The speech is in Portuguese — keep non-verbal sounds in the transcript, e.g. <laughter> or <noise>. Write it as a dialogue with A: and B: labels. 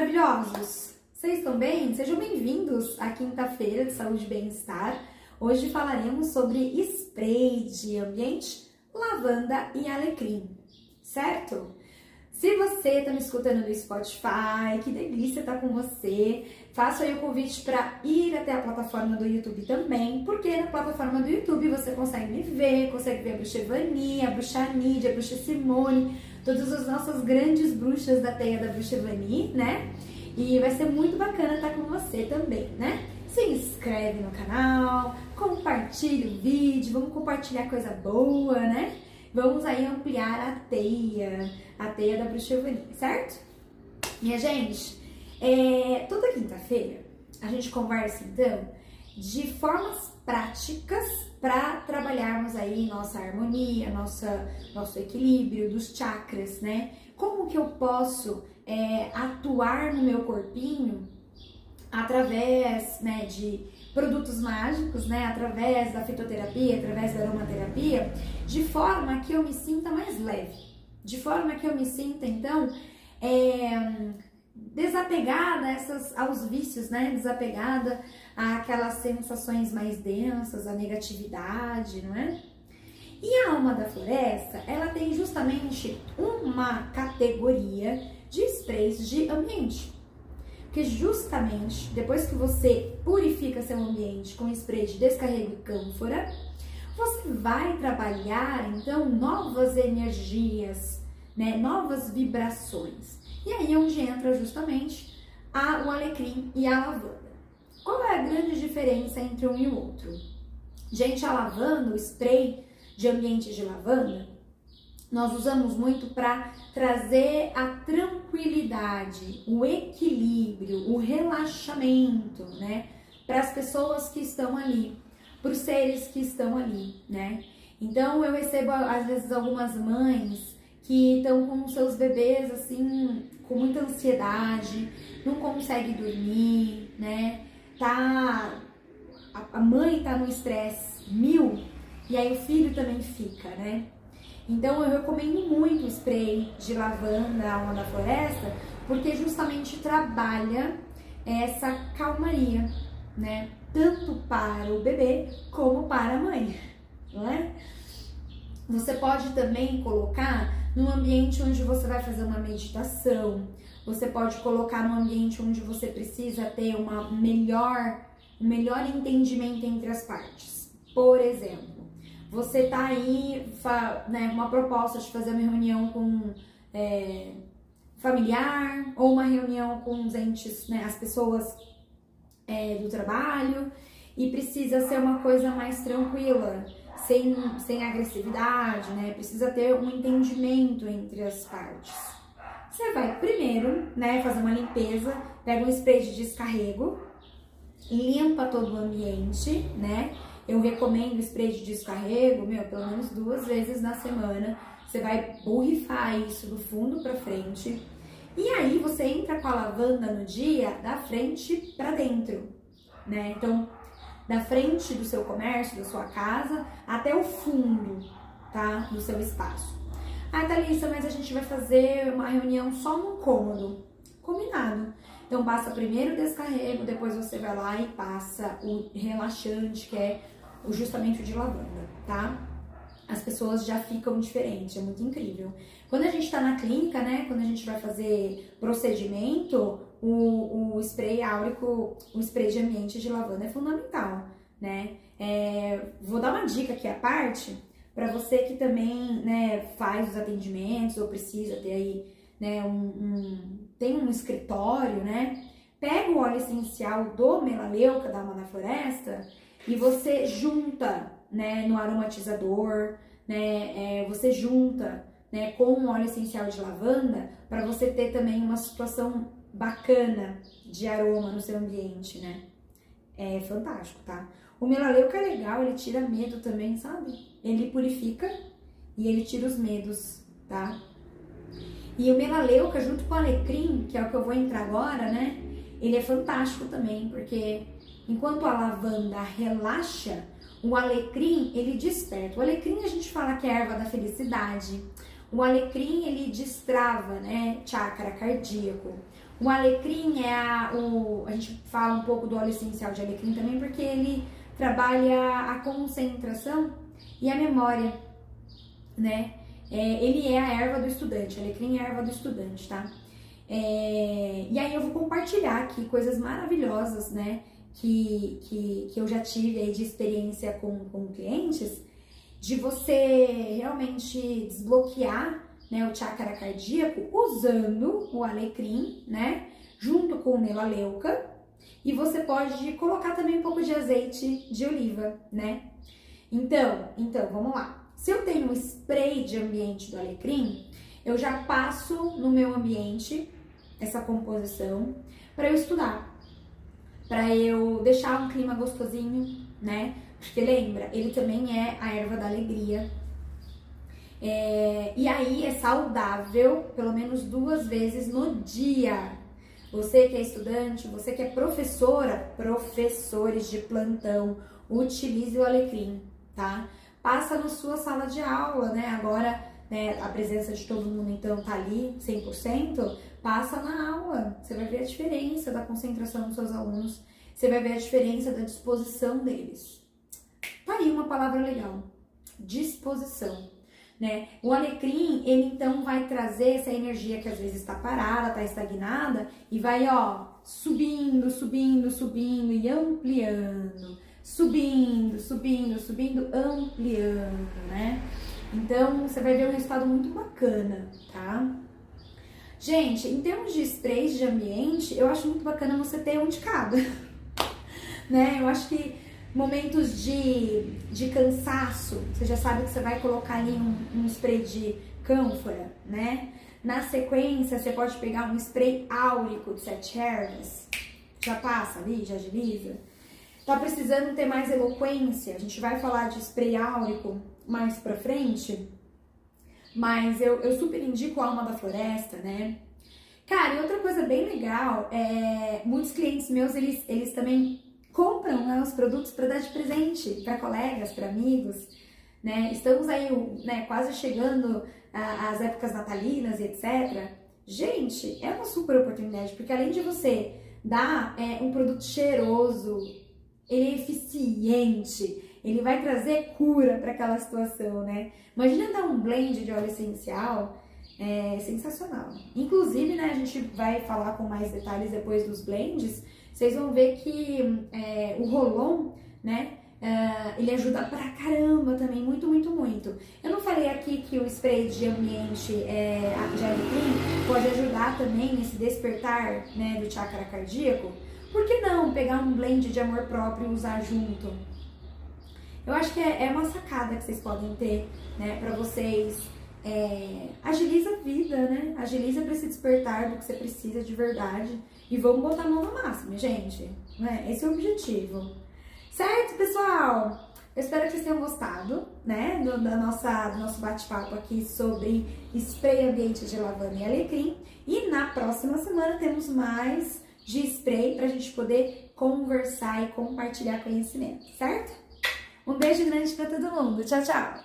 A: maravilhosos! Vocês estão bem? Sejam bem-vindos à quinta-feira de saúde e bem-estar. Hoje falaremos sobre spray de ambiente, lavanda e alecrim, certo? Se você está me escutando no Spotify, que delícia estar tá com você. Faço aí o convite para ir até a plataforma do YouTube também, porque na plataforma do YouTube você consegue me ver, consegue ver a bruxa Evani, a bruxa Nídia, a bruxa Simone, todas as nossas grandes bruxas da teia da bruxa Evani, né? E vai ser muito bacana estar com você também, né? Se inscreve no canal, compartilha o vídeo, vamos compartilhar coisa boa, né? Vamos aí ampliar a teia, a teia da bruxa Evani, certo? Minha gente, é, toda quinta-feira a gente conversa então de formas práticas para trabalharmos aí nossa harmonia, nossa, nosso equilíbrio dos chakras, né? Como que eu posso é, atuar no meu corpinho através né, de produtos mágicos, né, através da fitoterapia, através da aromaterapia, de forma que eu me sinta mais leve, de forma que eu me sinta então é, desapegada essas, aos vícios, né, desapegada àquelas sensações mais densas, à negatividade, não é? E a alma da floresta, ela tem justamente uma categoria de sprays de ambiente. Porque justamente depois que você purifica seu ambiente com spray de descarrego e cânfora, você vai trabalhar então novas energias, né, novas vibrações. E aí é onde entra justamente a, o alecrim e a lavanda. Qual é a grande diferença entre um e o outro? Gente, a lavanda, o spray de ambiente de lavanda, nós usamos muito para trazer a tranquilidade, o equilíbrio, o relaxamento, né, para as pessoas que estão ali, para os seres que estão ali, né? Então eu recebo às vezes algumas mães que estão com seus bebês assim com muita ansiedade, não consegue dormir, né? Tá a mãe tá no estresse mil e aí o filho também fica, né? Então eu recomendo muito o spray de lavanda, alma da floresta, porque justamente trabalha essa calmaria, né? Tanto para o bebê como para a mãe, não é? Você pode também colocar num ambiente onde você vai fazer uma meditação, você pode colocar num ambiente onde você precisa ter uma melhor, um melhor entendimento entre as partes. Por exemplo, você tá aí, né, uma proposta de fazer uma reunião com é, familiar ou uma reunião com os entes, né, as pessoas é, do trabalho e precisa ser uma coisa mais tranquila, sem, sem agressividade, né? Precisa ter um entendimento entre as partes. Você vai primeiro, né, fazer uma limpeza, pega um spray de descarrego, limpa todo o ambiente, né? Eu recomendo spray de descarrego, meu, pelo menos duas vezes na semana. Você vai borrifar isso do fundo para frente. E aí você entra com a lavanda no dia da frente para dentro, né? Então, da frente do seu comércio, da sua casa, até o fundo, tá? Do seu espaço. Ah, Thalissa, mas a gente vai fazer uma reunião só no cômodo. Combinado. Então passa primeiro o descarrego, depois você vai lá e passa o relaxante, que é justamente o de lavanda, tá? As pessoas já ficam diferentes, é muito incrível. Quando a gente tá na clínica, né, quando a gente vai fazer procedimento, o, o spray áurico, o spray de ambiente de lavanda é fundamental, né? É, vou dar uma dica aqui à parte, para você que também, né, faz os atendimentos ou precisa ter aí, né, um, um tem um escritório, né? Pega o óleo essencial do melaleuca da alma da floresta e você junta, né, no aromatizador, né, é, você junta, né, com um óleo essencial de lavanda para você ter também uma situação bacana de aroma no seu ambiente, né? É fantástico, tá? O melaleuca é legal, ele tira medo também, sabe? Ele purifica e ele tira os medos, tá? E o melaleuca junto com o alecrim, que é o que eu vou entrar agora, né? Ele é fantástico também, porque Enquanto a lavanda relaxa, o alecrim ele desperta. O alecrim a gente fala que é a erva da felicidade. O alecrim, ele destrava, né, chakra cardíaco. O alecrim é a, o, a gente fala um pouco do óleo essencial de alecrim também, porque ele trabalha a concentração e a memória, né? É, ele é a erva do estudante, alecrim é a erva do estudante, tá? É, e aí eu vou compartilhar aqui coisas maravilhosas, né? Que, que, que eu já tive aí de experiência com, com clientes, de você realmente desbloquear né, o chakra cardíaco usando o alecrim, né? Junto com o melaleuca. E você pode colocar também um pouco de azeite de oliva, né? Então, então, vamos lá. Se eu tenho um spray de ambiente do alecrim, eu já passo no meu ambiente essa composição para eu estudar, para eu deixar um clima gostosinho, né? Porque lembra, ele também é a erva da alegria. É, e aí é saudável pelo menos duas vezes no dia. Você que é estudante, você que é professora, professores de plantão, utilize o alecrim, tá? Passa na sua sala de aula, né? Agora, né, a presença de todo mundo então tá ali 100%, passa na aula. Você vai ver a diferença da concentração dos seus alunos, você vai ver a diferença da disposição deles. Tá aí uma palavra legal. Disposição. Né? O alecrim, ele então vai trazer essa energia que às vezes está parada, está estagnada e vai, ó, subindo, subindo, subindo e ampliando subindo, subindo, subindo, ampliando, né? Então, você vai ver um resultado muito bacana, tá? Gente, em termos de sprays de ambiente, eu acho muito bacana você ter um de cada, <laughs> né? Eu acho que momentos de, de cansaço, você já sabe que você vai colocar ali um, um spray de cânfora, né? Na sequência, você pode pegar um spray áurico de sete ervas, já passa ali, já agiliza. Tá precisando ter mais eloquência? A gente vai falar de spray áurico mais pra frente, mas eu, eu super indico a Alma da Floresta, né? Cara, e outra coisa bem legal, é, muitos clientes meus, eles, eles também compram né, os produtos para dar de presente para colegas, para amigos, né? Estamos aí né, quase chegando às épocas natalinas e etc. Gente, é uma super oportunidade, porque além de você dar é, um produto cheiroso, eficiente, ele vai trazer cura para aquela situação, né? Imagina dar um blend de óleo essencial, é sensacional. Inclusive, né, a gente vai falar com mais detalhes depois dos blends, vocês vão ver que é, o Rolon, né, Uh, ele ajuda pra caramba também, muito, muito, muito. Eu não falei aqui que o spray de ambiente é, de alecrim pode ajudar também nesse despertar né, do chakra cardíaco? Por que não pegar um blend de amor próprio e usar junto? Eu acho que é, é uma sacada que vocês podem ter, né, pra vocês. É, agiliza a vida, né? Agiliza pra se despertar do que você precisa de verdade. E vamos botar a mão na massa, minha gente. Né? Esse é o objetivo. Certo, pessoal? Eu espero que vocês tenham gostado, né, do, da nossa, do nosso bate-papo aqui sobre spray ambiente de lavanda e alecrim. E na próxima semana temos mais de spray para a gente poder conversar e compartilhar conhecimento, certo? Um beijo grande para todo mundo. Tchau, tchau!